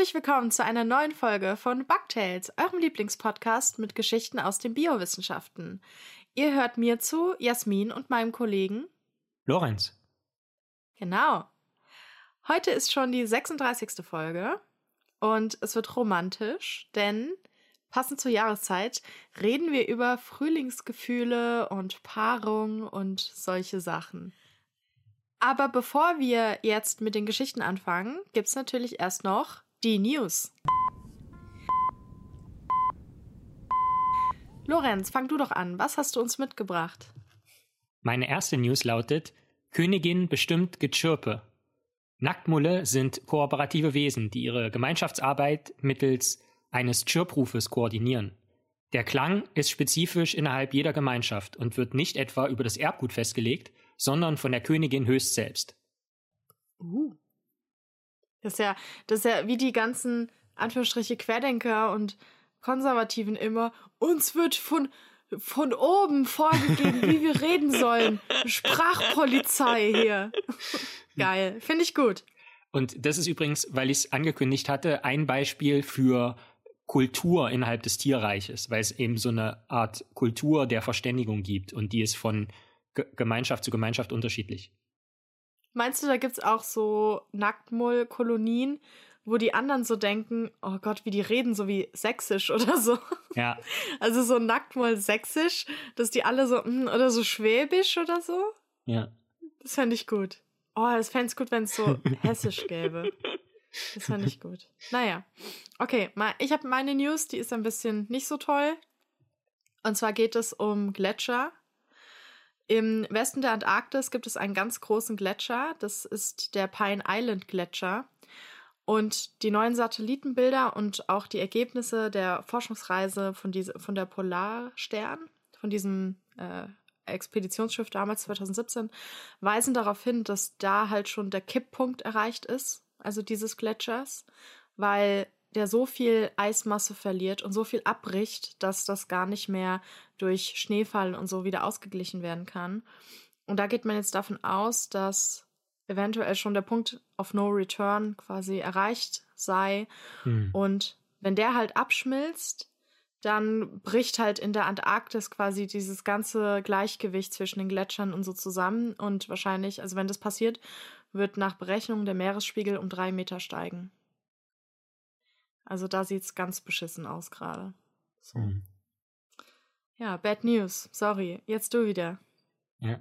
Herzlich willkommen zu einer neuen Folge von Bugtails, eurem Lieblingspodcast mit Geschichten aus den Biowissenschaften. Ihr hört mir zu, Jasmin und meinem Kollegen Lorenz. Genau. Heute ist schon die 36. Folge und es wird romantisch, denn passend zur Jahreszeit reden wir über Frühlingsgefühle und Paarung und solche Sachen. Aber bevor wir jetzt mit den Geschichten anfangen, gibt's natürlich erst noch die News. Lorenz, fang du doch an. Was hast du uns mitgebracht? Meine erste News lautet: Königin bestimmt Getschirpe. Nacktmulle sind kooperative Wesen, die ihre Gemeinschaftsarbeit mittels eines Chirprufes koordinieren. Der Klang ist spezifisch innerhalb jeder Gemeinschaft und wird nicht etwa über das Erbgut festgelegt, sondern von der Königin höchst selbst. Uh. Das ist ja, das ist ja wie die ganzen Anführungsstriche Querdenker und Konservativen immer. Uns wird von, von oben vorgegeben, wie wir reden sollen. Sprachpolizei hier. Geil. Finde ich gut. Und das ist übrigens, weil ich es angekündigt hatte, ein Beispiel für Kultur innerhalb des Tierreiches, weil es eben so eine Art Kultur der Verständigung gibt und die ist von G Gemeinschaft zu Gemeinschaft unterschiedlich. Meinst du, da gibt es auch so Nacktmull-Kolonien, wo die anderen so denken, oh Gott, wie die reden, so wie sächsisch oder so? Ja. Also so Nacktmull sächsisch, dass die alle so, hm, oder so schwäbisch oder so? Ja. Das fände ich gut. Oh, das fände ich gut, wenn es so hessisch gäbe. Das fände ich gut. Naja. Okay, ich habe meine News, die ist ein bisschen nicht so toll. Und zwar geht es um Gletscher. Im Westen der Antarktis gibt es einen ganz großen Gletscher. Das ist der Pine Island Gletscher. Und die neuen Satellitenbilder und auch die Ergebnisse der Forschungsreise von, diese, von der Polarstern, von diesem äh, Expeditionsschiff damals 2017, weisen darauf hin, dass da halt schon der Kipppunkt erreicht ist, also dieses Gletschers, weil der so viel Eismasse verliert und so viel abbricht, dass das gar nicht mehr durch Schneefall und so wieder ausgeglichen werden kann. Und da geht man jetzt davon aus, dass eventuell schon der Punkt of No Return quasi erreicht sei. Hm. Und wenn der halt abschmilzt, dann bricht halt in der Antarktis quasi dieses ganze Gleichgewicht zwischen den Gletschern und so zusammen. Und wahrscheinlich, also wenn das passiert, wird nach Berechnung der Meeresspiegel um drei Meter steigen. Also da sieht es ganz beschissen aus gerade. So. Ja, Bad News. Sorry. Jetzt du wieder. Ja.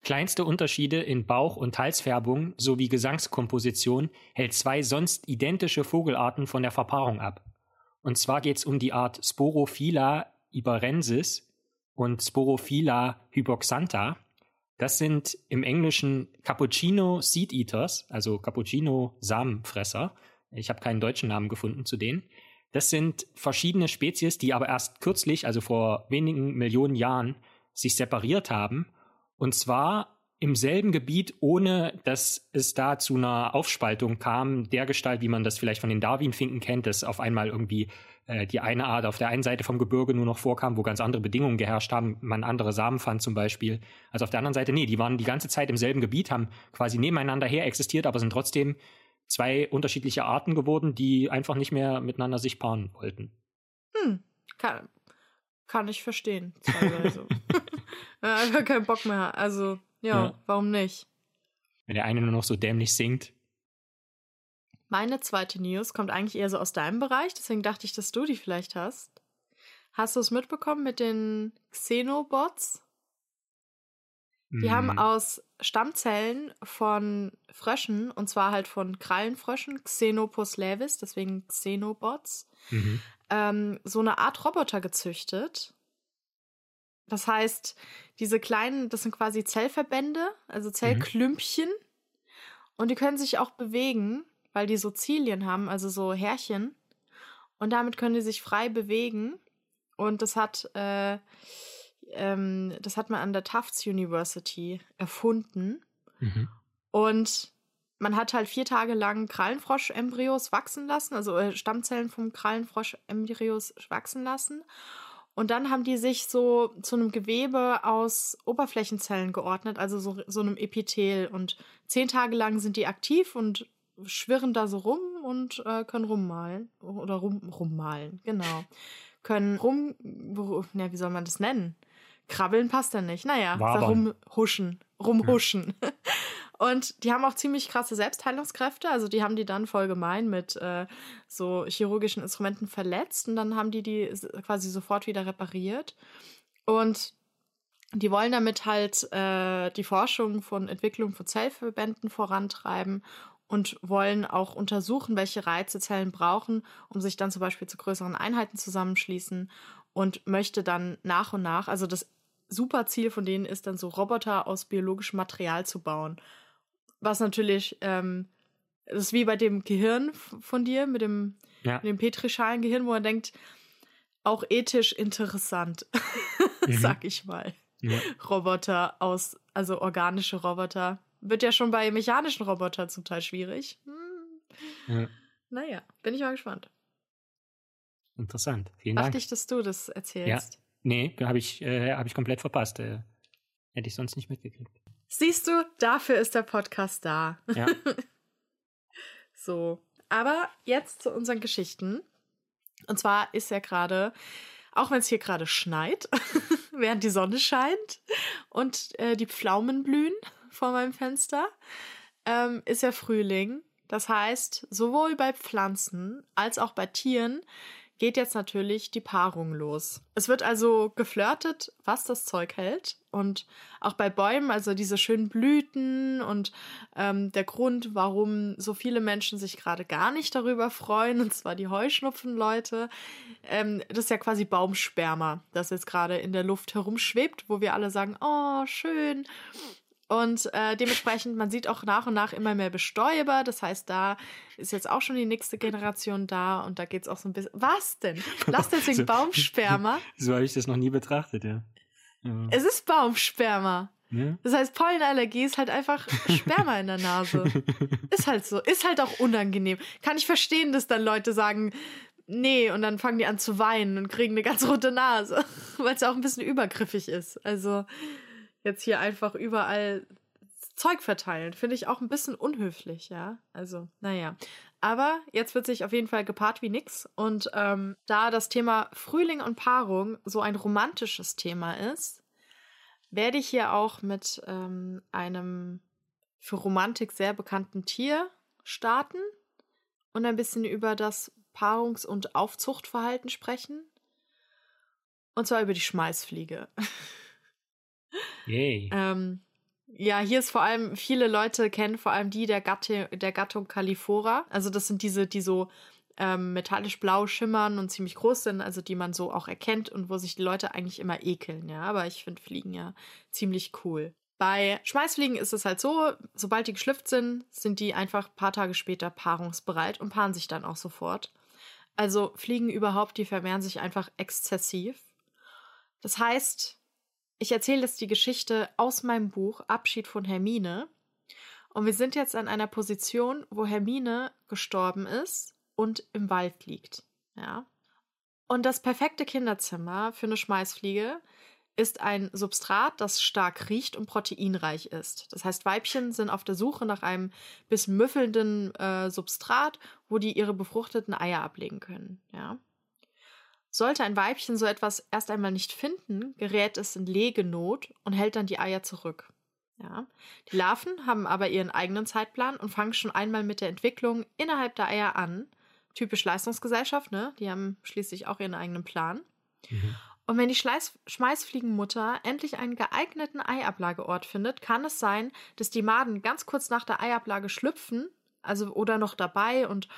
Kleinste Unterschiede in Bauch- und Halsfärbung sowie Gesangskomposition hält zwei sonst identische Vogelarten von der Verpaarung ab. Und zwar geht es um die Art Sporophylla iberensis und Sporophylla hyboxantha. Das sind im Englischen Cappuccino Seed Eaters, also Cappuccino Samenfresser. Ich habe keinen deutschen Namen gefunden zu denen. Das sind verschiedene Spezies, die aber erst kürzlich, also vor wenigen Millionen Jahren, sich separiert haben. Und zwar im selben Gebiet, ohne dass es da zu einer Aufspaltung kam, der Gestalt, wie man das vielleicht von den Darwin-Finken kennt, dass auf einmal irgendwie äh, die eine Art auf der einen Seite vom Gebirge nur noch vorkam, wo ganz andere Bedingungen geherrscht haben, man andere Samen fand zum Beispiel. Also auf der anderen Seite, nee, die waren die ganze Zeit im selben Gebiet, haben quasi nebeneinander her existiert, aber sind trotzdem zwei unterschiedliche Arten geworden, die einfach nicht mehr miteinander sich paaren wollten. Hm, kann, kann ich verstehen, teilweise. einfach keinen Bock mehr. Also, ja, ja, warum nicht? Wenn der eine nur noch so dämlich singt. Meine zweite News kommt eigentlich eher so aus deinem Bereich, deswegen dachte ich, dass du die vielleicht hast. Hast du es mitbekommen mit den Xenobots? Die mhm. haben aus Stammzellen von Fröschen, und zwar halt von Krallenfröschen, Xenopus levis, deswegen Xenobots, mhm. ähm, so eine Art Roboter gezüchtet. Das heißt, diese kleinen, das sind quasi Zellverbände, also Zellklümpchen. Mhm. Und die können sich auch bewegen, weil die so Zilien haben, also so Härchen. Und damit können die sich frei bewegen. Und das hat äh, ähm, das hat man an der Tufts University erfunden. Mhm. Und man hat halt vier Tage lang Krallenfrosch-Embryos wachsen lassen, also äh, Stammzellen vom Krallenfrosch-Embryos wachsen lassen. Und dann haben die sich so zu einem Gewebe aus Oberflächenzellen geordnet, also so, so einem Epithel. Und zehn Tage lang sind die aktiv und schwirren da so rum und äh, können rummalen. Oder rum, rummalen, genau. können rum, ja, wie soll man das nennen? Krabbeln passt ja nicht. Naja, rumhuschen. Rumhuschen. Ja. Und die haben auch ziemlich krasse Selbstheilungskräfte. Also die haben die dann voll gemein mit äh, so chirurgischen Instrumenten verletzt und dann haben die die quasi sofort wieder repariert. Und die wollen damit halt äh, die Forschung von Entwicklung von Zellverbänden vorantreiben und wollen auch untersuchen, welche Reize Zellen brauchen, um sich dann zum Beispiel zu größeren Einheiten zusammenschließen und möchte dann nach und nach, also das super Ziel von denen ist dann so Roboter aus biologischem Material zu bauen. Was natürlich, ähm, das ist wie bei dem Gehirn von dir, mit dem, ja. mit dem Petrischalen-Gehirn, wo man denkt, auch ethisch interessant, mhm. sag ich mal. Ja. Roboter aus, also organische Roboter. Wird ja schon bei mechanischen Robotern zum Teil schwierig. Hm. Ja. Naja, bin ich mal gespannt. Interessant. Vielen Dachte Dank. ich, dass du das erzählst. Ja. Nee, habe ich, äh, hab ich komplett verpasst. Äh, hätte ich sonst nicht mitgekriegt. Siehst du, dafür ist der Podcast da. Ja. so. Aber jetzt zu unseren Geschichten. Und zwar ist ja gerade, auch wenn es hier gerade schneit, während die Sonne scheint und äh, die Pflaumen blühen vor meinem Fenster, ähm, ist ja Frühling. Das heißt, sowohl bei Pflanzen als auch bei Tieren geht jetzt natürlich die Paarung los. Es wird also geflirtet, was das Zeug hält. Und auch bei Bäumen, also diese schönen Blüten und ähm, der Grund, warum so viele Menschen sich gerade gar nicht darüber freuen, und zwar die Heuschnupfenleute, ähm, das ist ja quasi Baumsperma, das jetzt gerade in der Luft herumschwebt, wo wir alle sagen, oh, schön. Und äh, dementsprechend, man sieht auch nach und nach immer mehr Bestäuber. Das heißt, da ist jetzt auch schon die nächste Generation da und da geht es auch so ein bisschen. Was denn? Lass deswegen so, Baumsperma. So habe ich das noch nie betrachtet, ja. ja. Es ist Baumsperma. Ja? Das heißt, Pollenallergie ist halt einfach Sperma in der Nase. Ist halt so. Ist halt auch unangenehm. Kann ich verstehen, dass dann Leute sagen, nee, und dann fangen die an zu weinen und kriegen eine ganz rote Nase, weil es auch ein bisschen übergriffig ist. Also, jetzt hier einfach überall Zeug verteilen. Finde ich auch ein bisschen unhöflich, ja. Also, naja. Aber jetzt wird sich auf jeden Fall gepaart wie nix. Und ähm, da das Thema Frühling und Paarung so ein romantisches Thema ist, werde ich hier auch mit ähm, einem für Romantik sehr bekannten Tier starten und ein bisschen über das Paarungs- und Aufzuchtverhalten sprechen. Und zwar über die Schmeißfliege. Yay. Ähm, ja, hier ist vor allem, viele Leute kennen vor allem die der, Gatte, der Gattung Califora. Also das sind diese, die so ähm, metallisch blau schimmern und ziemlich groß sind, also die man so auch erkennt und wo sich die Leute eigentlich immer ekeln, ja. Aber ich finde Fliegen ja ziemlich cool. Bei Schmeißfliegen ist es halt so, sobald die geschlüpft sind, sind die einfach ein paar Tage später paarungsbereit und paaren sich dann auch sofort. Also Fliegen überhaupt, die vermehren sich einfach exzessiv. Das heißt, ich erzähle jetzt die Geschichte aus meinem Buch Abschied von Hermine. Und wir sind jetzt an einer Position, wo Hermine gestorben ist und im Wald liegt. Ja. Und das perfekte Kinderzimmer für eine Schmeißfliege ist ein Substrat, das stark riecht und proteinreich ist. Das heißt, Weibchen sind auf der Suche nach einem bis müffelnden äh, Substrat, wo die ihre befruchteten Eier ablegen können. Ja. Sollte ein Weibchen so etwas erst einmal nicht finden, gerät es in Legenot und hält dann die Eier zurück. Ja. Die Larven haben aber ihren eigenen Zeitplan und fangen schon einmal mit der Entwicklung innerhalb der Eier an. Typisch Leistungsgesellschaft, ne? Die haben schließlich auch ihren eigenen Plan. Mhm. Und wenn die Schleiß Schmeißfliegenmutter endlich einen geeigneten Eiablageort findet, kann es sein, dass die Maden ganz kurz nach der Eiablage schlüpfen, also oder noch dabei und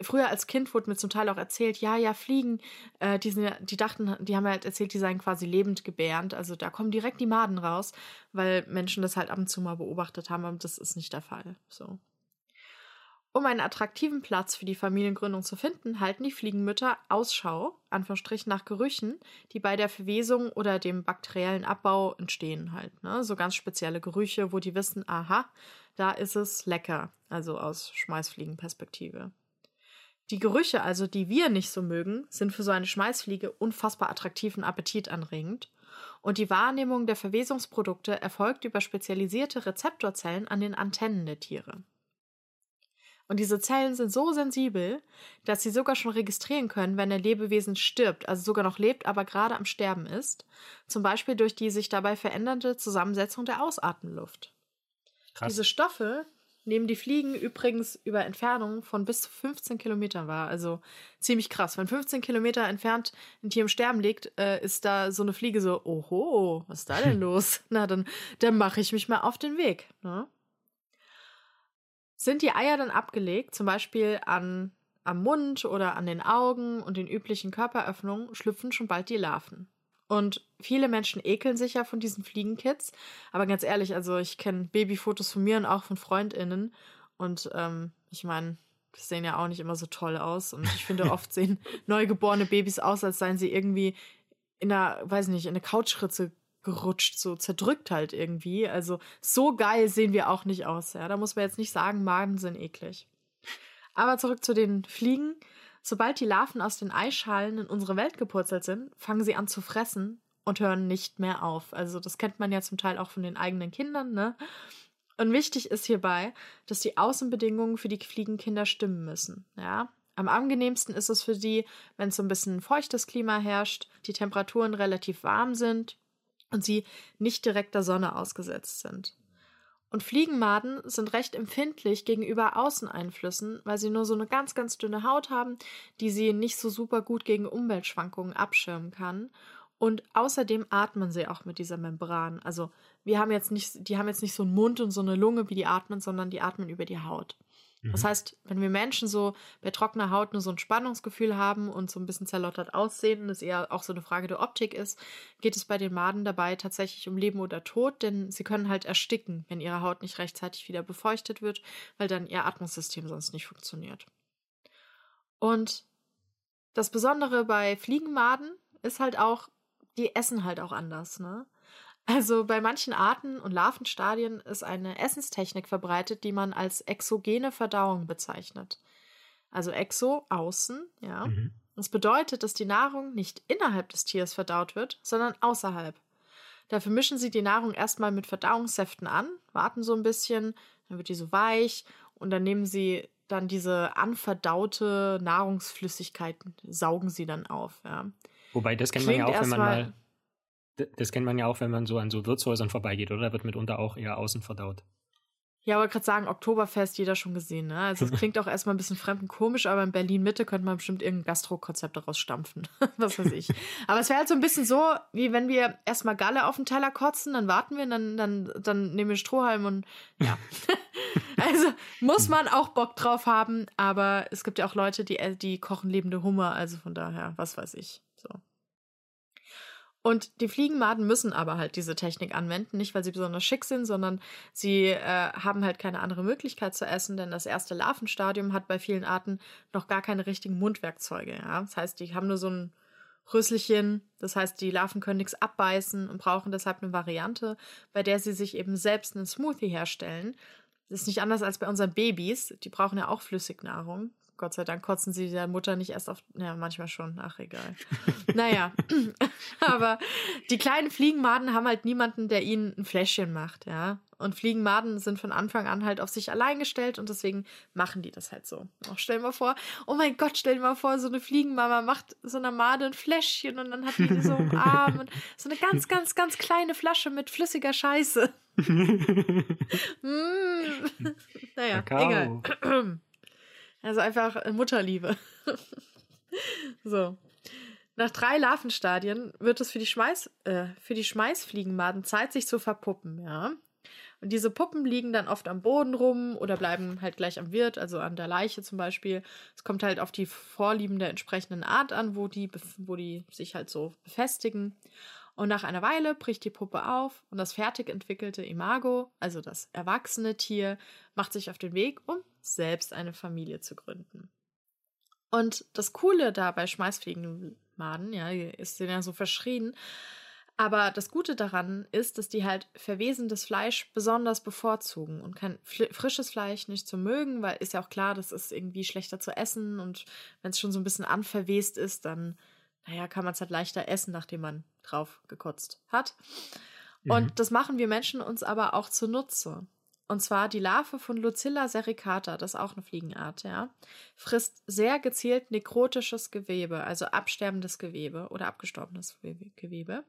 früher als Kind wurde mir zum Teil auch erzählt, ja, ja, Fliegen, äh, die, sind, die dachten, die haben halt erzählt, die seien quasi lebend gebärend. Also da kommen direkt die Maden raus, weil Menschen das halt ab und zu mal beobachtet haben, aber das ist nicht der Fall. So. Um einen attraktiven Platz für die Familiengründung zu finden, halten die Fliegenmütter Ausschau, Anführungsstrichen, nach Gerüchen, die bei der Verwesung oder dem bakteriellen Abbau entstehen halt. Ne? So ganz spezielle Gerüche, wo die wissen, aha, da ist es lecker. Also aus Schmeißfliegenperspektive. Die Gerüche also, die wir nicht so mögen, sind für so eine Schmeißfliege unfassbar attraktiv und appetitanregend. Und die Wahrnehmung der Verwesungsprodukte erfolgt über spezialisierte Rezeptorzellen an den Antennen der Tiere. Und diese Zellen sind so sensibel, dass sie sogar schon registrieren können, wenn ein Lebewesen stirbt, also sogar noch lebt, aber gerade am Sterben ist. Zum Beispiel durch die sich dabei verändernde Zusammensetzung der Ausatemluft. Krass. Diese Stoffe nehmen die Fliegen übrigens über Entfernungen von bis zu 15 Kilometern wahr. Also ziemlich krass. Wenn 15 Kilometer entfernt ein Tier im Sterben liegt, äh, ist da so eine Fliege so, oho, was ist da denn los? Na, dann, dann mache ich mich mal auf den Weg. Ne? Sind die Eier dann abgelegt, zum Beispiel an, am Mund oder an den Augen und den üblichen Körperöffnungen, schlüpfen schon bald die Larven. Und viele Menschen ekeln sich ja von diesen Fliegenkits. Aber ganz ehrlich, also ich kenne Babyfotos von mir und auch von FreundInnen. Und ähm, ich meine, die sehen ja auch nicht immer so toll aus. Und ich finde, oft sehen neugeborene Babys aus, als seien sie irgendwie in einer, weiß nicht, in eine Couchritze gerutscht, so zerdrückt halt irgendwie. Also so geil sehen wir auch nicht aus. Ja, da muss man jetzt nicht sagen, Magen sind eklig. Aber zurück zu den Fliegen. Sobald die Larven aus den Eischalen in unsere Welt gepurzelt sind, fangen sie an zu fressen und hören nicht mehr auf. Also das kennt man ja zum Teil auch von den eigenen Kindern, ne? Und wichtig ist hierbei, dass die Außenbedingungen für die Fliegenkinder stimmen müssen, ja? Am angenehmsten ist es für die, wenn so ein bisschen feuchtes Klima herrscht, die Temperaturen relativ warm sind und sie nicht direkt der Sonne ausgesetzt sind. Und Fliegenmaden sind recht empfindlich gegenüber Außeneinflüssen, weil sie nur so eine ganz, ganz dünne Haut haben, die sie nicht so super gut gegen Umweltschwankungen abschirmen kann. Und außerdem atmen sie auch mit dieser Membran. Also wir haben jetzt nicht, die haben jetzt nicht so einen Mund und so eine Lunge, wie die atmen, sondern die atmen über die Haut. Das mhm. heißt, wenn wir Menschen so bei trockener Haut nur so ein Spannungsgefühl haben und so ein bisschen zerlottert aussehen und es eher auch so eine Frage der Optik ist, geht es bei den Maden dabei tatsächlich um Leben oder Tod, denn sie können halt ersticken, wenn ihre Haut nicht rechtzeitig wieder befeuchtet wird, weil dann ihr Atmungssystem sonst nicht funktioniert. Und das Besondere bei Fliegenmaden ist halt auch, die essen halt auch anders, ne? Also bei manchen Arten und Larvenstadien ist eine Essenstechnik verbreitet, die man als exogene Verdauung bezeichnet. Also exo, außen, ja. Mhm. Das bedeutet, dass die Nahrung nicht innerhalb des Tiers verdaut wird, sondern außerhalb. Dafür mischen sie die Nahrung erstmal mit Verdauungssäften an, warten so ein bisschen, dann wird die so weich und dann nehmen sie dann diese anverdaute Nahrungsflüssigkeit, saugen sie dann auf. Ja. Wobei, das kennt Klingt man ja auch, wenn man mal das kennt man ja auch, wenn man so an so Wirtshäusern vorbeigeht, oder? Da wird mitunter auch eher außen verdaut. Ja, aber gerade sagen, Oktoberfest jeder schon gesehen, ne? Also es klingt auch erstmal ein bisschen fremd und komisch, aber in Berlin Mitte könnte man bestimmt irgendein Gastro-Konzept daraus stampfen. Was weiß ich. aber es wäre halt so ein bisschen so, wie wenn wir erstmal Galle auf den Teller kotzen, dann warten wir, dann, dann, dann nehmen wir Strohhalm und ja. also muss man auch Bock drauf haben, aber es gibt ja auch Leute, die, die kochen lebende Hummer, also von daher, was weiß ich. So. Und die Fliegenmaden müssen aber halt diese Technik anwenden, nicht weil sie besonders schick sind, sondern sie äh, haben halt keine andere Möglichkeit zu essen, denn das erste Larvenstadium hat bei vielen Arten noch gar keine richtigen Mundwerkzeuge. Ja? Das heißt, die haben nur so ein Rüsselchen, das heißt, die Larven können nichts abbeißen und brauchen deshalb eine Variante, bei der sie sich eben selbst einen Smoothie herstellen. Das ist nicht anders als bei unseren Babys, die brauchen ja auch Flüssignahrung. Gott sei Dank kotzen sie der Mutter nicht erst auf. Ja, manchmal schon. Ach, egal. naja. Aber die kleinen Fliegenmaden haben halt niemanden, der ihnen ein Fläschchen macht, ja. Und Fliegenmaden sind von Anfang an halt auf sich allein gestellt und deswegen machen die das halt so. Auch stell dir mal vor, oh mein Gott, stell dir mal vor, so eine Fliegenmama macht so einer Made ein Fläschchen und dann hat die die so im Arm und so eine ganz, ganz, ganz kleine Flasche mit flüssiger Scheiße. mm. Naja, Kakao. egal. Also einfach äh, Mutterliebe. so. Nach drei Larvenstadien wird es für die, Schmeiß, äh, für die Schmeißfliegenmaden Zeit, sich zu verpuppen, ja. Und diese Puppen liegen dann oft am Boden rum oder bleiben halt gleich am Wirt, also an der Leiche zum Beispiel. Es kommt halt auf die Vorlieben der entsprechenden Art an, wo die, wo die sich halt so befestigen. Und nach einer Weile bricht die Puppe auf und das fertig entwickelte Imago, also das erwachsene Tier, macht sich auf den Weg, um selbst eine Familie zu gründen. Und das Coole da bei Schmeißfliegenmaden, ja, ist ja so verschrien, aber das Gute daran ist, dass die halt verwesendes Fleisch besonders bevorzugen und kein frisches Fleisch nicht zu mögen, weil ist ja auch klar, das ist irgendwie schlechter zu essen und wenn es schon so ein bisschen anverwest ist, dann naja, kann man es halt leichter essen, nachdem man drauf gekotzt hat. Mhm. Und das machen wir Menschen uns aber auch zunutze. Und zwar die Larve von Lucilla sericata, das ist auch eine Fliegenart, ja, frisst sehr gezielt nekrotisches Gewebe, also absterbendes Gewebe oder abgestorbenes Gewebe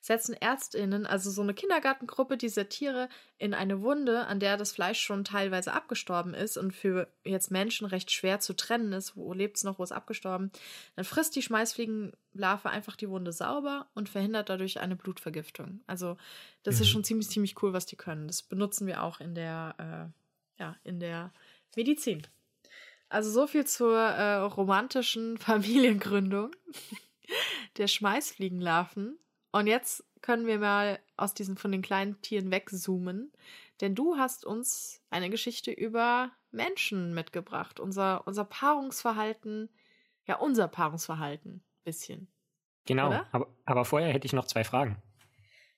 setzen Ärztinnen, also so eine Kindergartengruppe, diese Tiere in eine Wunde, an der das Fleisch schon teilweise abgestorben ist und für jetzt Menschen recht schwer zu trennen ist, wo lebt es noch, wo ist abgestorben, dann frisst die Schmeißfliegenlarve einfach die Wunde sauber und verhindert dadurch eine Blutvergiftung. Also das mhm. ist schon ziemlich, ziemlich cool, was die können. Das benutzen wir auch in der, äh, ja, in der Medizin. Also so viel zur äh, romantischen Familiengründung der Schmeißfliegenlarven. Und jetzt können wir mal aus diesen von den kleinen Tieren wegzoomen, denn du hast uns eine Geschichte über Menschen mitgebracht, unser, unser Paarungsverhalten, ja, unser Paarungsverhalten, bisschen. Genau, aber, aber vorher hätte ich noch zwei Fragen.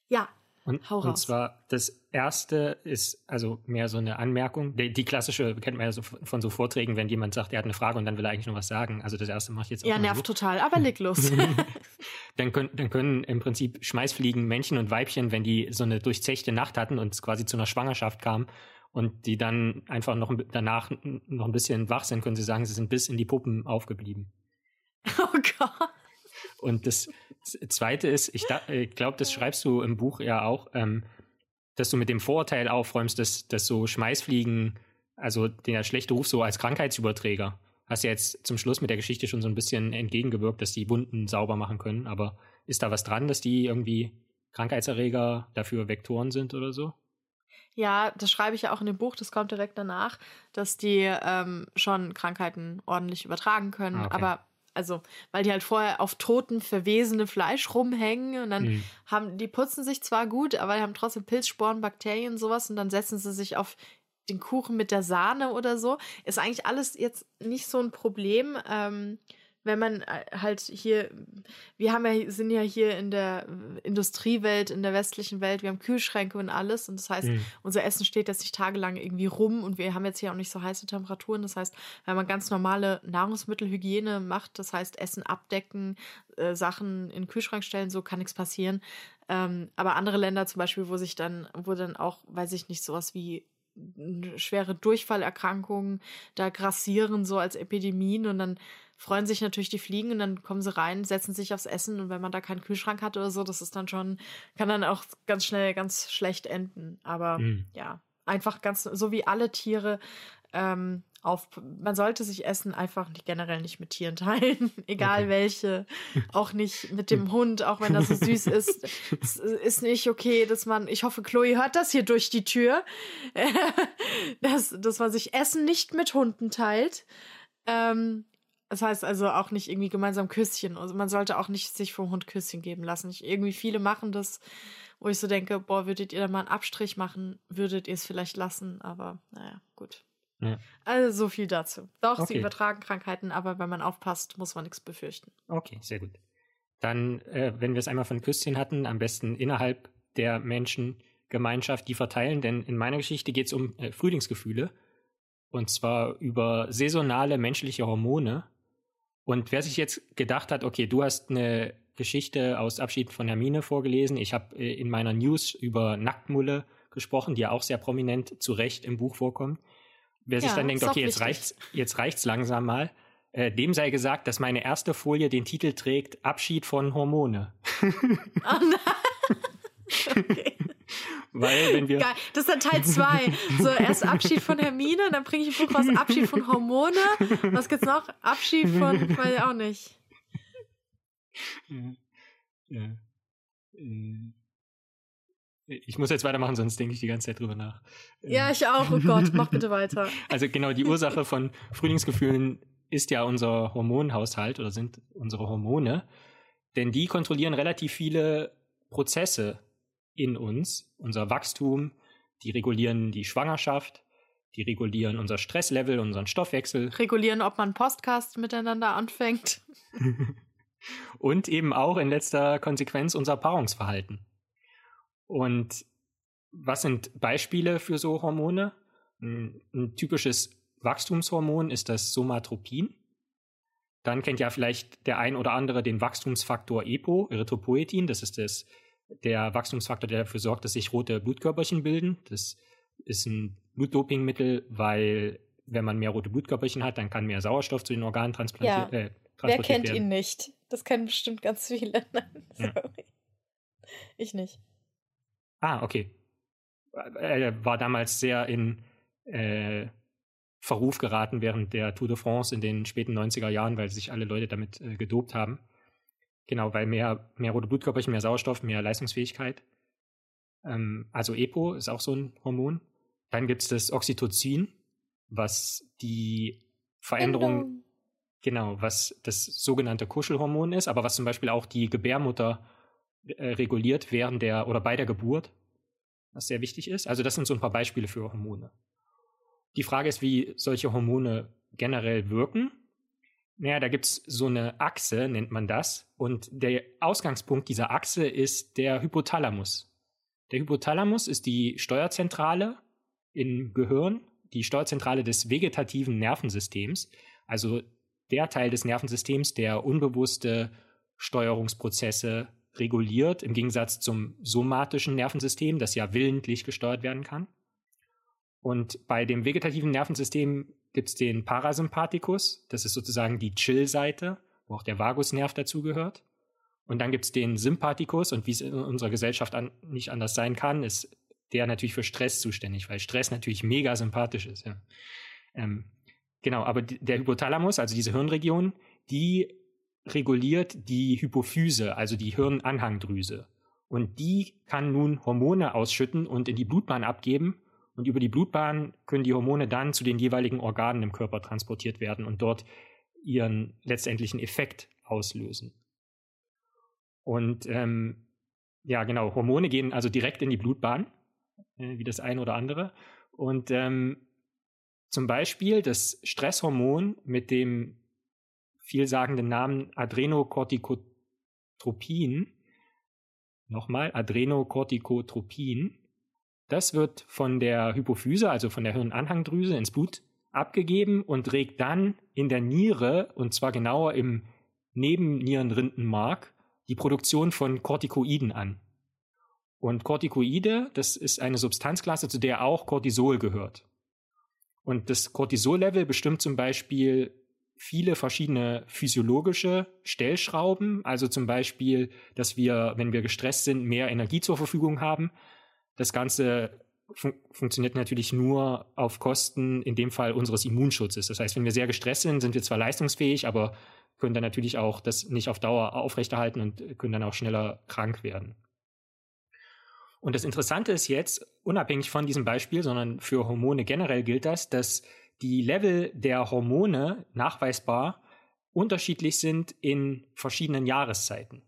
Ja, und, Hau raus. und zwar, das erste ist also mehr so eine Anmerkung. Die, die, klassische kennt man ja so von so Vorträgen, wenn jemand sagt, er hat eine Frage und dann will er eigentlich noch was sagen. Also das erste mache ich jetzt auch Ja, nervt so. total, aber leg los. dann, können, dann können im Prinzip Schmeißfliegen Männchen und Weibchen, wenn die so eine durchzechte Nacht hatten und es quasi zu einer Schwangerschaft kam und die dann einfach noch danach noch ein bisschen wach sind, können sie sagen, sie sind bis in die Puppen aufgeblieben. Oh Gott. Und das Zweite ist, ich, ich glaube, das schreibst du im Buch ja auch, ähm, dass du mit dem Vorurteil aufräumst, dass, dass so Schmeißfliegen, also der schlechte Ruf so als Krankheitsüberträger, hast ja jetzt zum Schluss mit der Geschichte schon so ein bisschen entgegengewirkt, dass die Wunden sauber machen können. Aber ist da was dran, dass die irgendwie Krankheitserreger dafür Vektoren sind oder so? Ja, das schreibe ich ja auch in dem Buch, das kommt direkt danach, dass die ähm, schon Krankheiten ordentlich übertragen können. Ah, okay. Aber also weil die halt vorher auf toten, verwesene Fleisch rumhängen und dann mhm. haben, die putzen sich zwar gut, aber die haben trotzdem Pilzsporen, Bakterien, sowas und dann setzen sie sich auf den Kuchen mit der Sahne oder so. Ist eigentlich alles jetzt nicht so ein Problem. Ähm, wenn man äh, halt hier, wir haben ja, sind ja hier in der Industriewelt, in der westlichen Welt, wir haben Kühlschränke und alles. Und das heißt, mhm. unser Essen steht jetzt nicht tagelang irgendwie rum und wir haben jetzt hier auch nicht so heiße Temperaturen. Das heißt, wenn man ganz normale Nahrungsmittelhygiene macht, das heißt Essen abdecken, äh, Sachen in den Kühlschrank stellen, so kann nichts passieren. Ähm, aber andere Länder zum Beispiel, wo sich dann, wo dann auch, weiß ich nicht, sowas wie schwere Durchfallerkrankungen da grassieren, so als Epidemien und dann freuen sich natürlich die Fliegen und dann kommen sie rein, setzen sich aufs Essen und wenn man da keinen Kühlschrank hat oder so, das ist dann schon, kann dann auch ganz schnell ganz schlecht enden. Aber mhm. ja, einfach ganz, so wie alle Tiere, ähm, auf, man sollte sich Essen einfach nicht, generell nicht mit Tieren teilen, egal okay. welche, auch nicht mit dem Hund, auch wenn das so süß ist. es ist nicht okay, dass man, ich hoffe, Chloe hört das hier durch die Tür, dass, dass man sich Essen nicht mit Hunden teilt. Ähm, das heißt also auch nicht irgendwie gemeinsam Küsschen. Also man sollte auch nicht sich vom Hund Küsschen geben lassen. Ich, irgendwie viele machen das, wo ich so denke, boah, würdet ihr da mal einen Abstrich machen, würdet ihr es vielleicht lassen, aber naja, gut. Ja. Also so viel dazu. Doch, okay. sie übertragen Krankheiten, aber wenn man aufpasst, muss man nichts befürchten. Okay, sehr gut. Dann, äh, wenn wir es einmal von Küsschen hatten, am besten innerhalb der Menschengemeinschaft die verteilen, denn in meiner Geschichte geht es um äh, Frühlingsgefühle. Und zwar über saisonale menschliche Hormone, und wer sich jetzt gedacht hat, okay, du hast eine Geschichte aus Abschied von Hermine vorgelesen, ich habe äh, in meiner News über Nacktmulle gesprochen, die ja auch sehr prominent zu Recht im Buch vorkommt. Wer ja, sich dann denkt, okay, jetzt reicht's, jetzt reicht's langsam mal, äh, dem sei gesagt, dass meine erste Folie den Titel trägt Abschied von Hormone. Oh nein. okay. Weil, wenn wir. Geil. Das ist dann Teil 2. So, erst Abschied von Hermine, dann bringe ich ein Buch raus, Abschied von Hormone. Was gibt's noch? Abschied von, weiß ich auch nicht. Ja. ja. Äh, ich muss jetzt weitermachen, sonst denke ich die ganze Zeit drüber nach. Ja, ähm. ich auch. Oh Gott, mach bitte weiter. Also genau, die Ursache von Frühlingsgefühlen ist ja unser Hormonhaushalt oder sind unsere Hormone. Denn die kontrollieren relativ viele Prozesse in uns, unser Wachstum, die regulieren die Schwangerschaft, die regulieren unser Stresslevel, unseren Stoffwechsel. Regulieren, ob man Podcast miteinander anfängt. Und eben auch in letzter Konsequenz unser Paarungsverhalten. Und was sind Beispiele für so Hormone? Ein typisches Wachstumshormon ist das Somatropin. Dann kennt ja vielleicht der ein oder andere den Wachstumsfaktor EPO, Erythropoetin. Das ist das der Wachstumsfaktor, der dafür sorgt, dass sich rote Blutkörperchen bilden. Das ist ein Blutdopingmittel, weil wenn man mehr rote Blutkörperchen hat, dann kann mehr Sauerstoff zu den Organen transplantiert, ja. äh, Wer kennt werden. ihn nicht? Das kennen bestimmt ganz viele. Sorry. Ja. Ich nicht. Ah, okay. Er war damals sehr in äh, Verruf geraten während der Tour de France in den späten 90er Jahren, weil sich alle Leute damit äh, gedopt haben. Genau, weil mehr, mehr rote Blutkörperchen, mehr Sauerstoff, mehr Leistungsfähigkeit. Ähm, also EPO ist auch so ein Hormon. Dann gibt es das Oxytocin, was die Veränderung, genau. genau, was das sogenannte Kuschelhormon ist, aber was zum Beispiel auch die Gebärmutter äh, reguliert während der oder bei der Geburt, was sehr wichtig ist. Also das sind so ein paar Beispiele für Hormone. Die Frage ist, wie solche Hormone generell wirken. Naja, da gibt es so eine Achse, nennt man das. Und der Ausgangspunkt dieser Achse ist der Hypothalamus. Der Hypothalamus ist die Steuerzentrale im Gehirn, die Steuerzentrale des vegetativen Nervensystems, also der Teil des Nervensystems, der unbewusste Steuerungsprozesse reguliert, im Gegensatz zum somatischen Nervensystem, das ja willentlich gesteuert werden kann. Und bei dem vegetativen Nervensystem gibt es den Parasympathikus, das ist sozusagen die Chill-Seite, wo auch der Vagusnerv dazugehört. Und dann gibt es den Sympathikus und wie es in unserer Gesellschaft an, nicht anders sein kann, ist der natürlich für Stress zuständig, weil Stress natürlich mega sympathisch ist. Ja. Ähm, genau, aber der Hypothalamus, also diese Hirnregion, die reguliert die Hypophyse, also die Hirnanhangdrüse. Und die kann nun Hormone ausschütten und in die Blutbahn abgeben. Und über die Blutbahn können die Hormone dann zu den jeweiligen Organen im Körper transportiert werden und dort ihren letztendlichen Effekt auslösen. Und ähm, ja, genau, Hormone gehen also direkt in die Blutbahn, äh, wie das eine oder andere. Und ähm, zum Beispiel das Stresshormon mit dem vielsagenden Namen Adrenocorticotropin. Nochmal, Adrenocorticotropin. Das wird von der Hypophyse, also von der Hirnanhangdrüse, ins Blut abgegeben und regt dann in der Niere, und zwar genauer im Nebennierenrindenmark, die Produktion von Corticoiden an. Und Corticoide, das ist eine Substanzklasse, zu der auch Cortisol gehört. Und das Cortisol-Level bestimmt zum Beispiel viele verschiedene physiologische Stellschrauben. Also zum Beispiel, dass wir, wenn wir gestresst sind, mehr Energie zur Verfügung haben. Das Ganze fun funktioniert natürlich nur auf Kosten, in dem Fall unseres Immunschutzes. Das heißt, wenn wir sehr gestresst sind, sind wir zwar leistungsfähig, aber können dann natürlich auch das nicht auf Dauer aufrechterhalten und können dann auch schneller krank werden. Und das Interessante ist jetzt, unabhängig von diesem Beispiel, sondern für Hormone generell gilt das, dass die Level der Hormone nachweisbar unterschiedlich sind in verschiedenen Jahreszeiten.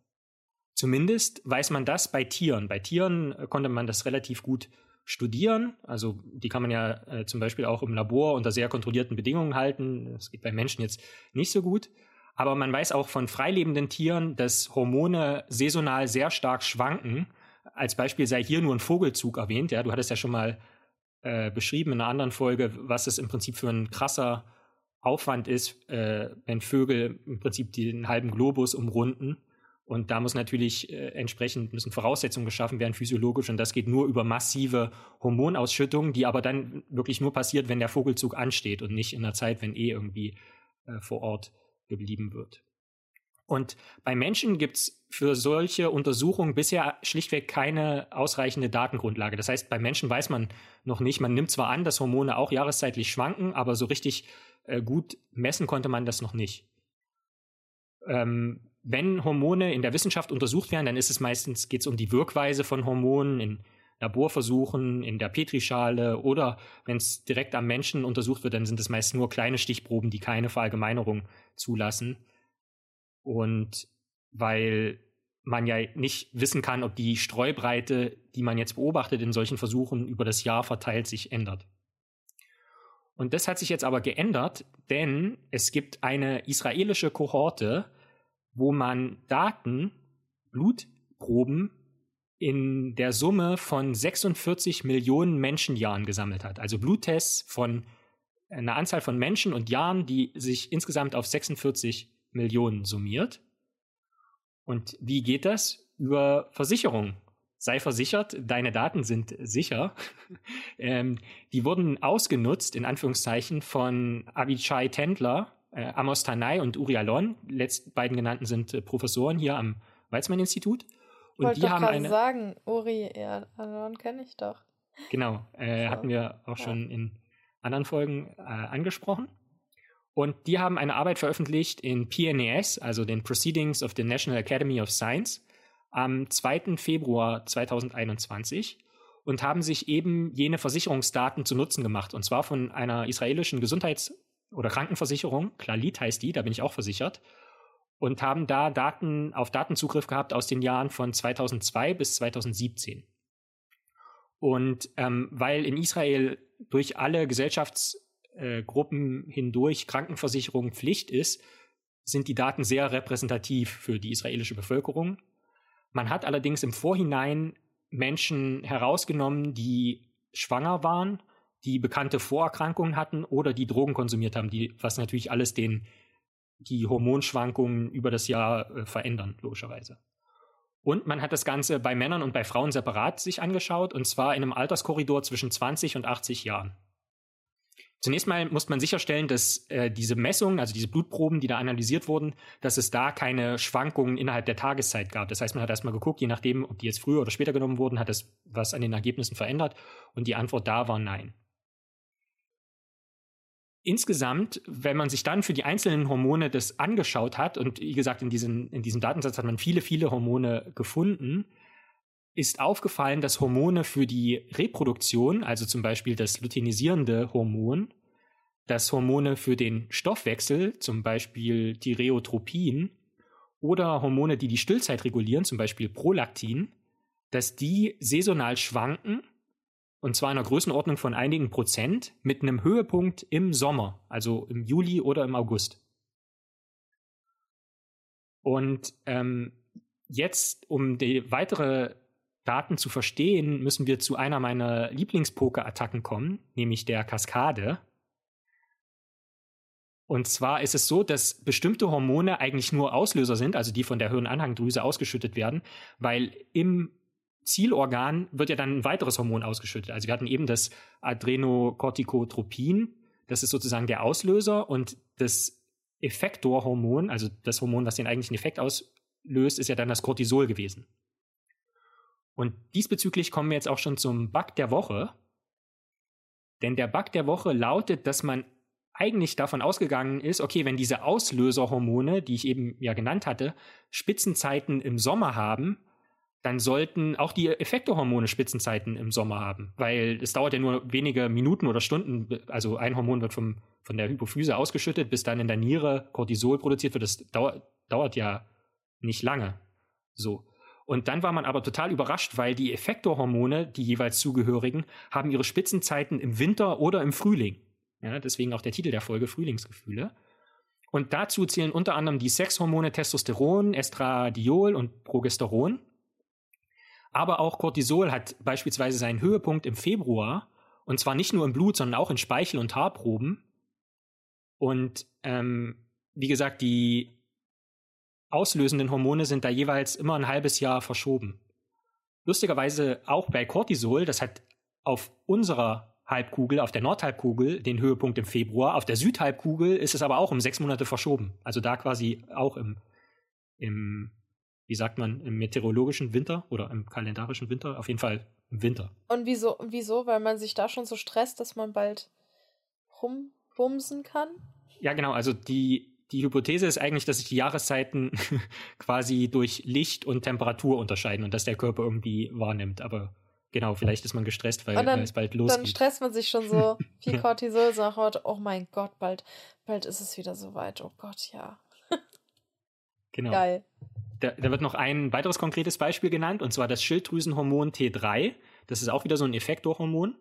Zumindest weiß man das bei Tieren. Bei Tieren äh, konnte man das relativ gut studieren. Also die kann man ja äh, zum Beispiel auch im Labor unter sehr kontrollierten Bedingungen halten. Das geht bei Menschen jetzt nicht so gut. Aber man weiß auch von freilebenden Tieren, dass Hormone saisonal sehr stark schwanken. Als Beispiel sei hier nur ein Vogelzug erwähnt. Ja, du hattest ja schon mal äh, beschrieben in einer anderen Folge, was es im Prinzip für ein krasser Aufwand ist, äh, wenn Vögel im Prinzip den halben Globus umrunden. Und da muss natürlich äh, entsprechend müssen Voraussetzungen geschaffen werden, physiologisch. Und das geht nur über massive Hormonausschüttungen, die aber dann wirklich nur passiert, wenn der Vogelzug ansteht und nicht in der Zeit, wenn eh irgendwie äh, vor Ort geblieben wird. Und bei Menschen gibt es für solche Untersuchungen bisher schlichtweg keine ausreichende Datengrundlage. Das heißt, bei Menschen weiß man noch nicht, man nimmt zwar an, dass Hormone auch jahreszeitlich schwanken, aber so richtig äh, gut messen konnte man das noch nicht. Ähm, wenn Hormone in der Wissenschaft untersucht werden, dann ist es meistens, geht es um die Wirkweise von Hormonen in Laborversuchen, in der Petrischale oder wenn es direkt am Menschen untersucht wird, dann sind es meist nur kleine Stichproben, die keine Verallgemeinerung zulassen. Und weil man ja nicht wissen kann, ob die Streubreite, die man jetzt beobachtet in solchen Versuchen über das Jahr verteilt, sich ändert. Und das hat sich jetzt aber geändert, denn es gibt eine israelische Kohorte, wo man Daten, Blutproben in der Summe von 46 Millionen Menschenjahren gesammelt hat. Also Bluttests von einer Anzahl von Menschen und Jahren, die sich insgesamt auf 46 Millionen summiert. Und wie geht das? Über Versicherungen. sei versichert, deine Daten sind sicher. ähm, die wurden ausgenutzt, in Anführungszeichen, von Avichai Tendler, äh, Amos Tanai und Uri Alon. Letzt beiden genannten sind äh, Professoren hier am Weizmann-Institut. Und Wollte die haben eine. sagen, Uri Alon kenne ich doch. Genau, äh, so. hatten wir auch ja. schon in anderen Folgen äh, angesprochen. Und die haben eine Arbeit veröffentlicht in PNAS, also den Proceedings of the National Academy of Science, am 2. Februar 2021 und haben sich eben jene Versicherungsdaten zu Nutzen gemacht. Und zwar von einer israelischen Gesundheits- oder Krankenversicherung, Klalit heißt die, da bin ich auch versichert, und haben da Daten auf Datenzugriff gehabt aus den Jahren von 2002 bis 2017. Und ähm, weil in Israel durch alle Gesellschaftsgruppen äh, hindurch Krankenversicherung Pflicht ist, sind die Daten sehr repräsentativ für die israelische Bevölkerung. Man hat allerdings im Vorhinein Menschen herausgenommen, die schwanger waren, die bekannte Vorerkrankungen hatten oder die Drogen konsumiert haben, die, was natürlich alles den, die Hormonschwankungen über das Jahr äh, verändern, logischerweise. Und man hat das Ganze bei Männern und bei Frauen separat sich angeschaut, und zwar in einem Alterskorridor zwischen 20 und 80 Jahren. Zunächst mal muss man sicherstellen, dass äh, diese Messungen, also diese Blutproben, die da analysiert wurden, dass es da keine Schwankungen innerhalb der Tageszeit gab. Das heißt, man hat erstmal geguckt, je nachdem, ob die jetzt früher oder später genommen wurden, hat das was an den Ergebnissen verändert. Und die Antwort da war nein. Insgesamt, wenn man sich dann für die einzelnen Hormone das angeschaut hat, und wie gesagt, in, diesen, in diesem Datensatz hat man viele, viele Hormone gefunden, ist aufgefallen, dass Hormone für die Reproduktion, also zum Beispiel das luteinisierende Hormon, dass Hormone für den Stoffwechsel, zum Beispiel Thyreotropin, oder Hormone, die die Stillzeit regulieren, zum Beispiel Prolaktin, dass die saisonal schwanken und zwar in einer Größenordnung von einigen Prozent mit einem Höhepunkt im Sommer, also im Juli oder im August. Und ähm, jetzt, um die weitere Daten zu verstehen, müssen wir zu einer meiner Lieblingspoker-Attacken kommen, nämlich der Kaskade. Und zwar ist es so, dass bestimmte Hormone eigentlich nur Auslöser sind, also die von der Hirnanhangdrüse ausgeschüttet werden, weil im Zielorgan wird ja dann ein weiteres Hormon ausgeschüttet. Also wir hatten eben das Adrenocorticotropin, das ist sozusagen der Auslöser und das Effektorhormon, also das Hormon, was den eigentlichen Effekt auslöst, ist ja dann das Cortisol gewesen. Und diesbezüglich kommen wir jetzt auch schon zum Bug der Woche. Denn der Bug der Woche lautet, dass man eigentlich davon ausgegangen ist, okay, wenn diese Auslöserhormone, die ich eben ja genannt hatte, Spitzenzeiten im Sommer haben, dann sollten auch die Effektorhormone Spitzenzeiten im Sommer haben, weil es dauert ja nur wenige Minuten oder Stunden, also ein Hormon wird vom, von der Hypophyse ausgeschüttet, bis dann in der Niere Cortisol produziert wird, das dauert, dauert ja nicht lange. So. Und dann war man aber total überrascht, weil die Effektorhormone, die jeweils zugehörigen, haben ihre Spitzenzeiten im Winter oder im Frühling. Ja, deswegen auch der Titel der Folge Frühlingsgefühle. Und dazu zählen unter anderem die Sexhormone Testosteron, Estradiol und Progesteron. Aber auch Cortisol hat beispielsweise seinen Höhepunkt im Februar. Und zwar nicht nur im Blut, sondern auch in Speichel- und Haarproben. Und ähm, wie gesagt, die auslösenden Hormone sind da jeweils immer ein halbes Jahr verschoben. Lustigerweise auch bei Cortisol, das hat auf unserer Halbkugel, auf der Nordhalbkugel, den Höhepunkt im Februar. Auf der Südhalbkugel ist es aber auch um sechs Monate verschoben. Also da quasi auch im, im wie sagt man, im meteorologischen Winter oder im kalendarischen Winter, auf jeden Fall im Winter. Und wieso, wieso? Weil man sich da schon so stresst, dass man bald rumbumsen kann? Ja, genau. Also die, die Hypothese ist eigentlich, dass sich die Jahreszeiten quasi durch Licht und Temperatur unterscheiden und dass der Körper irgendwie wahrnimmt. Aber genau, vielleicht ist man gestresst, weil, dann, weil es bald losgeht. Dann stresst man sich schon so viel Cortisol, so nach heute, oh mein Gott, bald, bald ist es wieder soweit. Oh Gott, ja. genau. Geil da, da wird noch ein weiteres konkretes Beispiel genannt, und zwar das Schilddrüsenhormon T3. Das ist auch wieder so ein Effektorhormon.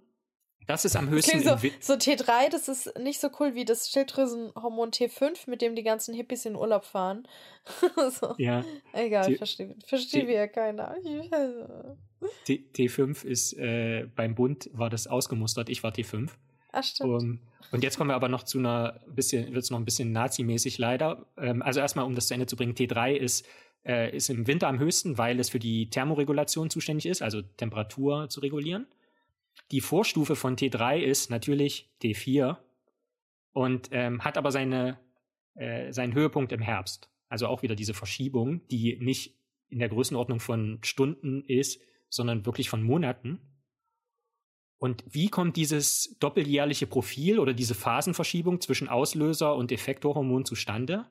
Das ist am höchsten. So, so, T3, das ist nicht so cool wie das Schilddrüsenhormon T5, mit dem die ganzen Hippies in Urlaub fahren. so. Ja. Egal, verstehe versteh wir ja keiner. T, 5 ist äh, beim Bund war das ausgemustert, ich war T5. Ach, stimmt. Um, und jetzt kommen wir aber noch zu einer bisschen, wird es noch ein bisschen nazimäßig leider. Ähm, also erstmal, um das zu Ende zu bringen, T3 ist äh, ist im Winter am höchsten, weil es für die Thermoregulation zuständig ist, also Temperatur zu regulieren. Die Vorstufe von T3 ist natürlich T4 und ähm, hat aber seine, äh, seinen Höhepunkt im Herbst. Also auch wieder diese Verschiebung, die nicht in der Größenordnung von Stunden ist, sondern wirklich von Monaten. Und wie kommt dieses doppeljährliche Profil oder diese Phasenverschiebung zwischen Auslöser und Effektorhormon zustande?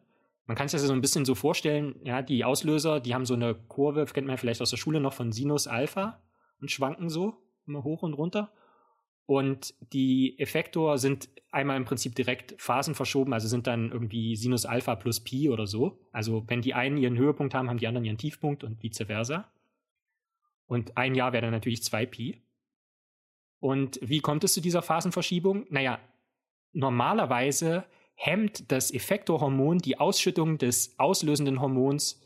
Man kann sich das so ein bisschen so vorstellen, ja, die Auslöser, die haben so eine Kurve, kennt man vielleicht aus der Schule noch von Sinus Alpha und schwanken so immer hoch und runter. Und die Effektor sind einmal im Prinzip direkt phasenverschoben, also sind dann irgendwie Sinus Alpha plus Pi oder so. Also wenn die einen ihren Höhepunkt haben, haben die anderen ihren Tiefpunkt und vice versa. Und ein Jahr wäre dann natürlich 2 Pi. Und wie kommt es zu dieser Phasenverschiebung? Naja, normalerweise hemmt das Effektorhormon die Ausschüttung des auslösenden Hormons,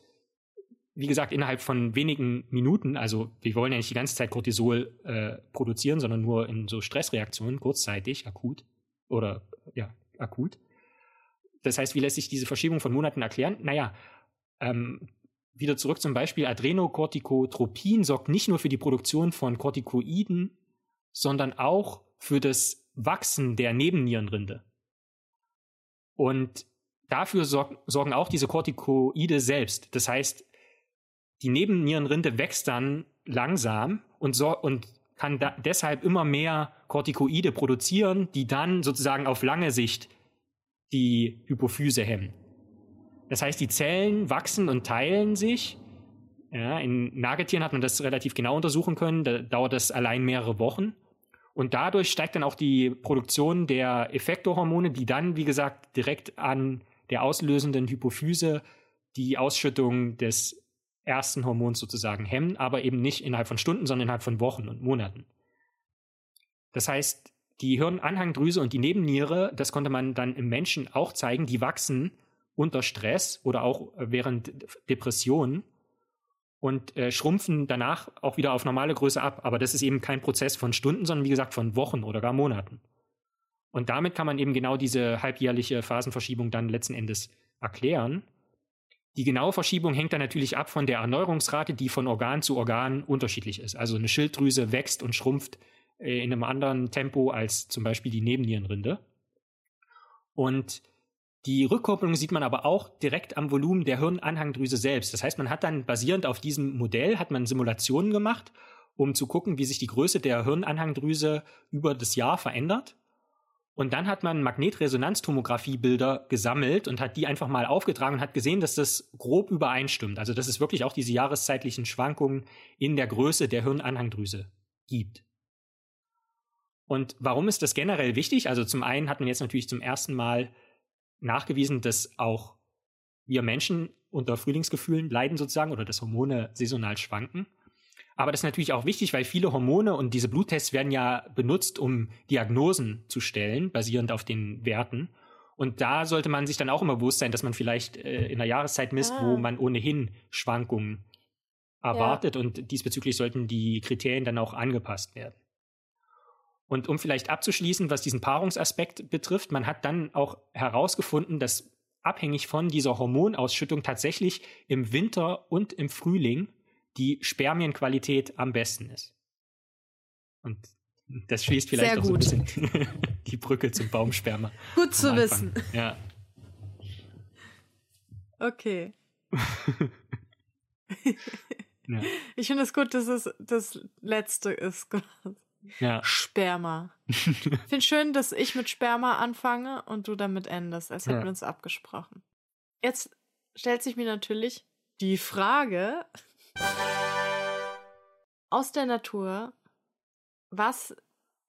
wie gesagt, innerhalb von wenigen Minuten. Also wir wollen ja nicht die ganze Zeit Cortisol äh, produzieren, sondern nur in so Stressreaktionen, kurzzeitig, akut oder ja, akut. Das heißt, wie lässt sich diese Verschiebung von Monaten erklären? Naja, ähm, wieder zurück zum Beispiel Adrenokortikotropin sorgt nicht nur für die Produktion von Corticoiden sondern auch für das Wachsen der Nebennierenrinde. Und dafür sorg sorgen auch diese Corticoide selbst. Das heißt, die Nebennierenrinde wächst dann langsam und, so und kann deshalb immer mehr Corticoide produzieren, die dann sozusagen auf lange Sicht die Hypophyse hemmen. Das heißt, die Zellen wachsen und teilen sich. Ja, in Nagetieren hat man das relativ genau untersuchen können. Da dauert das allein mehrere Wochen. Und dadurch steigt dann auch die Produktion der Effektorhormone, die dann, wie gesagt, direkt an der auslösenden Hypophyse die Ausschüttung des ersten Hormons sozusagen hemmen, aber eben nicht innerhalb von Stunden, sondern innerhalb von Wochen und Monaten. Das heißt, die Hirnanhangdrüse und die Nebenniere, das konnte man dann im Menschen auch zeigen, die wachsen unter Stress oder auch während Depressionen und äh, schrumpfen danach auch wieder auf normale Größe ab. Aber das ist eben kein Prozess von Stunden, sondern wie gesagt von Wochen oder gar Monaten. Und damit kann man eben genau diese halbjährliche Phasenverschiebung dann letzten Endes erklären. Die genaue Verschiebung hängt dann natürlich ab von der Erneuerungsrate, die von Organ zu Organ unterschiedlich ist. Also eine Schilddrüse wächst und schrumpft äh, in einem anderen Tempo als zum Beispiel die Nebennierenrinde. Und die Rückkopplung sieht man aber auch direkt am Volumen der Hirnanhangdrüse selbst. Das heißt, man hat dann basierend auf diesem Modell hat man Simulationen gemacht, um zu gucken, wie sich die Größe der Hirnanhangdrüse über das Jahr verändert. Und dann hat man Magnetresonanztomographiebilder gesammelt und hat die einfach mal aufgetragen und hat gesehen, dass das grob übereinstimmt. Also dass es wirklich auch diese jahreszeitlichen Schwankungen in der Größe der Hirnanhangdrüse gibt. Und warum ist das generell wichtig? Also zum einen hat man jetzt natürlich zum ersten Mal nachgewiesen, dass auch wir Menschen unter Frühlingsgefühlen leiden sozusagen oder dass Hormone saisonal schwanken. Aber das ist natürlich auch wichtig, weil viele Hormone und diese Bluttests werden ja benutzt, um Diagnosen zu stellen, basierend auf den Werten. Und da sollte man sich dann auch immer bewusst sein, dass man vielleicht äh, in der Jahreszeit misst, ah. wo man ohnehin Schwankungen erwartet. Ja. Und diesbezüglich sollten die Kriterien dann auch angepasst werden. Und um vielleicht abzuschließen, was diesen Paarungsaspekt betrifft, man hat dann auch herausgefunden, dass abhängig von dieser Hormonausschüttung tatsächlich im Winter und im Frühling die Spermienqualität am besten ist. Und das schließt vielleicht auch gut. so ein bisschen die Brücke zum Baumsperma. Gut zu wissen. Ja. Okay. ja. Ich finde es gut, dass es das letzte ist. Ja. Sperma. Ich finde schön, dass ich mit Sperma anfange und du damit endest, als hätten ja. wir uns abgesprochen. Jetzt stellt sich mir natürlich die Frage aus der Natur, was,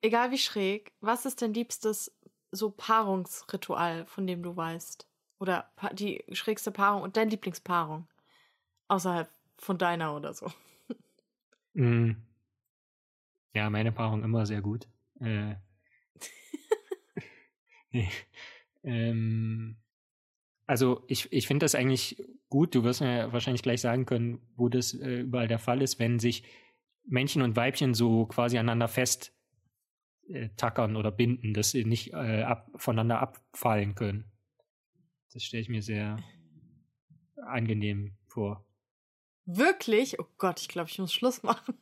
egal wie schräg, was ist dein liebstes so Paarungsritual, von dem du weißt? Oder die schrägste Paarung und deine Lieblingspaarung? Außerhalb von deiner oder so. Mm. Ja, meine Erfahrung immer sehr gut. Äh, ähm, also ich, ich finde das eigentlich gut. Du wirst mir wahrscheinlich gleich sagen können, wo das äh, überall der Fall ist, wenn sich Männchen und Weibchen so quasi aneinander fest äh, tackern oder binden, dass sie nicht äh, ab, voneinander abfallen können. Das stelle ich mir sehr angenehm vor. Wirklich? Oh Gott, ich glaube, ich muss Schluss machen.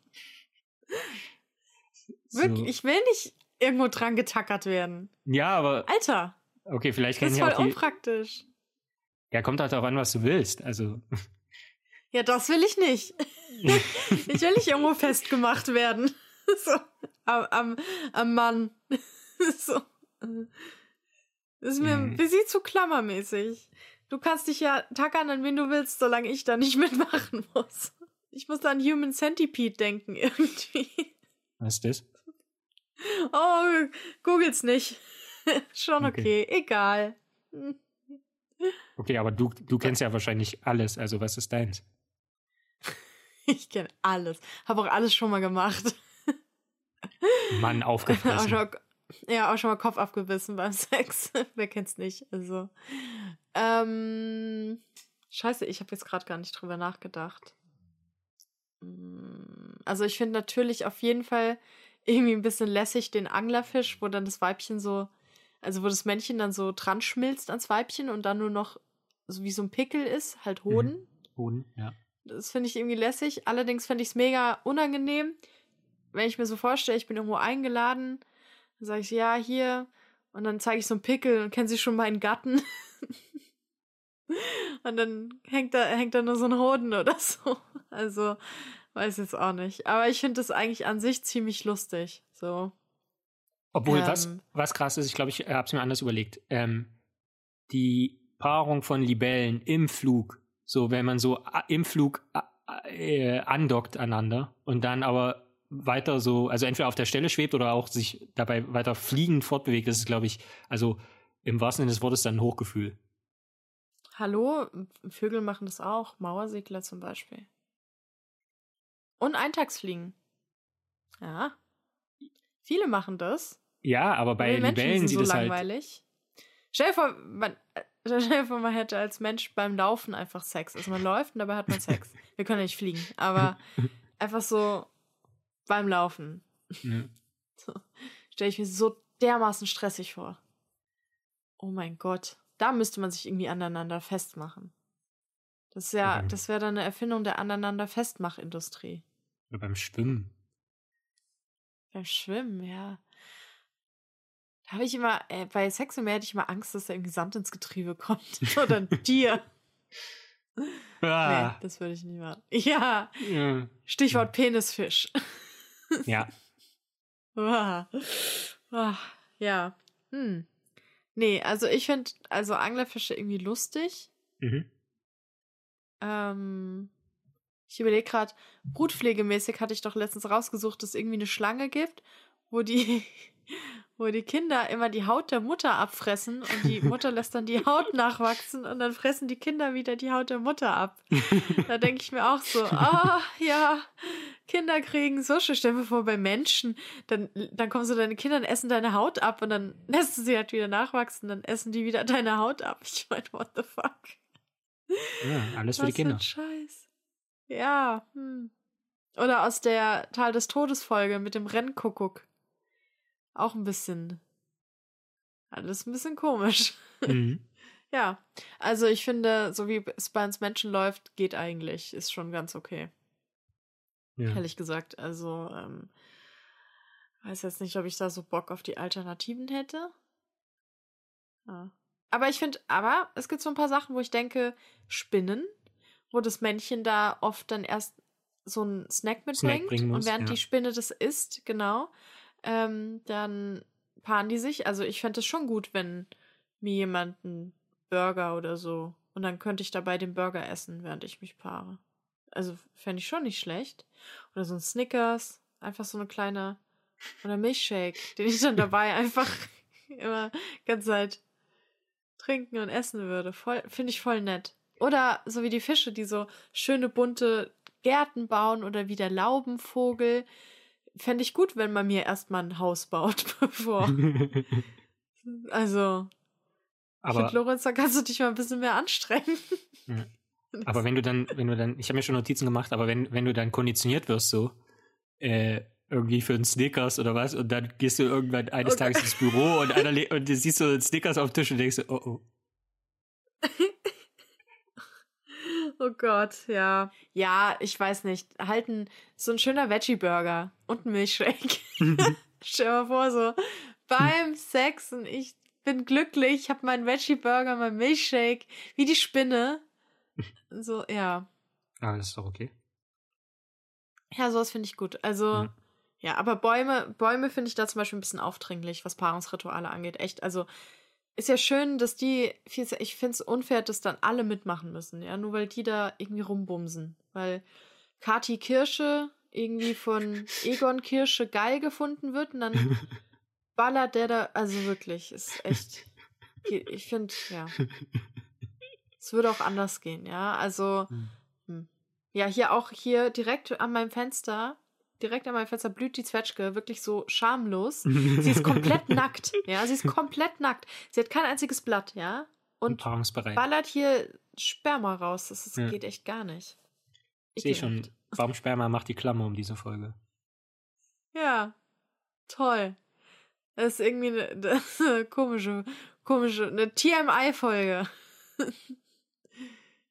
Wirklich, So. ich will nicht irgendwo dran getackert werden. Ja, aber Alter, okay, vielleicht das kennen ist ja voll auch die. Ja, kommt halt darauf an, was du willst. Also, Ja, das will ich nicht. ich will nicht irgendwo festgemacht werden. so, am, am, am Mann. so. Das ist mir ein Mhm. bisschen zu klammermäßig. Du kannst dich ja tackern, an wen du willst, solange ich da nicht mitmachen muss. Ich muss an Human Centipede denken, irgendwie. was ist das? Oh, googelt's nicht. Schon Okay. okay, egal. Okay, aber du, du kennst ja wahrscheinlich alles. Also, was ist deins? Ich kenne alles. Habe auch alles schon mal gemacht. Mann, auch aufgefressen. mal, ja, auch schon mal Kopf abgebissen beim Sex. Wer kennt's nicht? Also. Ähm, scheiße, ich habe jetzt gerade gar nicht drüber nachgedacht. Mm, Also ich finde natürlich auf jeden Fall irgendwie ein bisschen lässig den Anglerfisch, wo dann das Weibchen so, also wo das Männchen dann so dran schmilzt ans Weibchen und dann nur noch so wie so ein Pickel ist, halt Hoden. Boden, ja. Das finde ich irgendwie lässig. Allerdings fände ich es mega unangenehm, wenn ich mir so vorstelle, ich bin irgendwo eingeladen, dann sage ich, ja, hier, und dann zeige ich so einen Pickel und kennen Sie schon meinen Gatten? und dann hängt da, hängt da nur so ein Hoden oder so. Also, weiß jetzt auch nicht. Aber ich finde das eigentlich an sich ziemlich lustig. So. Obwohl, was, Ähm. was krass ist, ich glaube, ich habe es mir anders überlegt. Ähm, die Paarung von Libellen im Flug, so wenn man so a- im Flug a- äh, andockt aneinander und dann aber weiter so, also entweder auf der Stelle schwebt oder auch sich dabei weiter fliegend fortbewegt, das ist, glaube ich, also im wahrsten Sinne des Wortes dann ein Hochgefühl. Hallo, Vögel machen das auch. Mauersegler zum Beispiel. Und Eintagsfliegen. Ja. Viele machen das. Ja, aber bei Weil Menschen Libellen sind sieht so es halt. langweilig. Stell dir vor, man, stell dir vor, man hätte als Mensch beim Laufen einfach Sex. Also man läuft und dabei hat man Sex. Wir können ja nicht fliegen, aber einfach so beim Laufen. Ne. So, Stelle ich mir so dermaßen stressig vor. Oh mein Gott. Da müsste man sich irgendwie aneinander festmachen. Das ist ja, das wäre dann eine Erfindung der aneinander Festmachindustrie. Oder beim Schwimmen. Beim Schwimmen, ja. Habe ich immer, äh, bei Sex und mehr hätte ich immer Angst, dass da irgendwie Sand ins Getriebe kommt. Oder ein Tier. Ah, Nee, das würde ich nicht machen. Ja, ja. Stichwort Penisfisch. ja. Ah. Ah, ja. Hm. Nee, also ich finde also Anglerfische irgendwie lustig. Mhm. Ähm, ich überlege gerade, brutpflegemäßig hatte ich doch letztens rausgesucht, dass es irgendwie eine Schlange gibt, wo die, wo die Kinder immer die Haut der Mutter abfressen und die Mutter lässt dann die Haut nachwachsen und dann fressen die Kinder wieder die Haut der Mutter ab. Da denke ich mir auch so, ah, ja, Kinder kriegen so schön. Stell dir vor, bei Menschen, dann, dann kommen so deine Kinder und essen deine Haut ab und dann lässt du sie halt wieder nachwachsen, dann essen die wieder deine Haut ab. Ich meine, what the fuck? ja, alles für die Was Kinder. Für ein Scheiß. Ja. Hm. Oder aus der Tal des Todes Folge mit dem Rennkuckuck. Auch ein bisschen. Alles ein bisschen komisch. Mhm. Ja. Also ich finde, so wie es bei uns Menschen läuft, geht eigentlich. Ist schon ganz okay. Ja. Ehrlich gesagt. Also, ähm, weiß jetzt nicht, ob ich da so Bock auf die Alternativen hätte. Ja. Aber ich finde, aber es gibt so ein paar Sachen, wo ich denke, Spinnen, wo das Männchen da oft dann erst so einen Snack mitbringt muss, und während ja. die Spinne das isst, genau, ähm, dann paaren die sich. Also ich fände es schon gut, wenn mir jemand einen Burger oder so und dann könnte ich dabei den Burger essen, während ich mich paare. Also fände ich schon nicht schlecht. Oder so ein Snickers, einfach so eine kleine oder Milchshake, den ich dann dabei einfach immer ganze Zeit trinken und essen würde. Voll, finde ich voll nett. Oder so wie die Fische, die so schöne bunte Gärten bauen oder wie der Laubenvogel. Fände ich gut, wenn man mir erstmal ein Haus baut, bevor. Also, ich aber, finde, Lorenz, da kannst du dich mal ein bisschen mehr anstrengen. Aber wenn du dann, wenn du dann, ich habe mir schon Notizen gemacht, aber wenn, wenn du dann konditioniert wirst, so, äh, irgendwie für einen Snickers oder was, und dann gehst du irgendwann eines Okay. Tages ins Büro und einer und du siehst so einen Snickers auf dem Tisch und denkst so, oh oh. Oh Gott, ja. Ja, ich weiß nicht. Halten so ein schöner Veggie-Burger und ein Milchshake. Stell dir mal vor, so beim Sex und ich bin glücklich, hab meinen Veggie-Burger, meinen Milchshake, wie die Spinne. So, ja. Ah, das ist doch okay. Ja, sowas finde ich gut. Also, Mhm. ja, aber Bäume, Bäume finde ich da zum Beispiel ein bisschen aufdringlich, was Paarungsrituale angeht. Echt, also ist ja schön, dass die, ich finde es unfair, dass dann alle mitmachen müssen, ja, nur weil die da irgendwie rumbumsen. Weil Kati Kirsche irgendwie von Egon Kirsche geil gefunden wird und dann ballert der da, also wirklich, ist echt, ich finde, ja, es würde auch anders gehen, ja, also, Hm. hm. ja, hier auch, hier direkt an meinem Fenster, direkt an meinem Fenster blüht die Zwetschge, wirklich so schamlos. Sie ist komplett nackt, ja, sie ist komplett nackt. Sie hat kein einziges Blatt, ja, Und ballert hier Sperma raus, das ist, Ja. geht echt gar nicht. Ich sehe schon, Ekelhaft. Baumsperma macht die Klammer um diese Folge. Ja, toll. Das ist irgendwie eine, das eine komische, komische, eine TMI-Folge.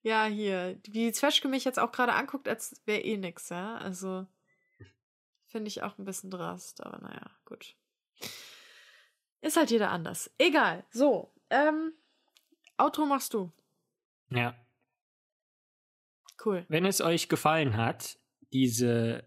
ja, hier, wie die Zwetschge mich jetzt auch gerade anguckt, als wäre eh nix, ja. Also, finde ich auch ein bisschen drast, aber naja, gut. Ist halt jeder anders. Egal. So, ähm, Outro machst du. Ja. Cool. Wenn es euch gefallen hat, diese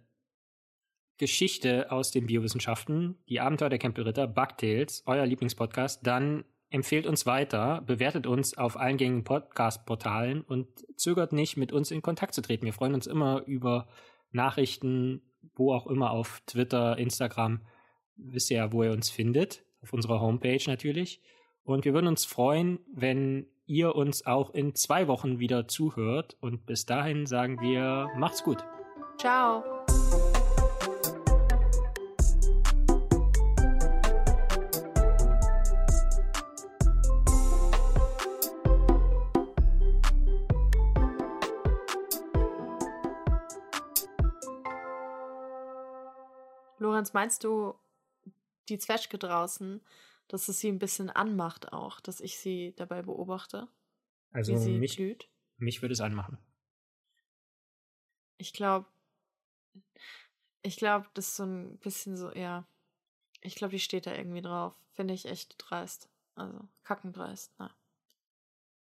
Geschichte aus den Biowissenschaften, die Abenteuer der Campbell-Ritter, Bugtails, euer Lieblingspodcast, dann empfehlt uns weiter, bewertet uns auf allen gängigen Podcast-Portalen und zögert nicht, mit uns in Kontakt zu treten. Wir freuen uns immer über Nachrichten, wo auch immer, auf Twitter, Instagram. Wisst ihr ja, wo ihr uns findet. Auf unserer Homepage natürlich. Und wir würden uns freuen, wenn ihr uns auch in zwei Wochen wieder zuhört. Und bis dahin sagen wir, macht's gut. Ciao. Lorenz, meinst du die Zwetschge draußen, dass es sie ein bisschen anmacht auch, dass ich sie dabei beobachte, Also wie sie mich, blüht? mich würde es anmachen. Ich glaube, ich glaube, das ist so ein bisschen so, ja. Ich glaube, die steht da irgendwie drauf. Finde ich echt dreist. Also, kackendreist. Na.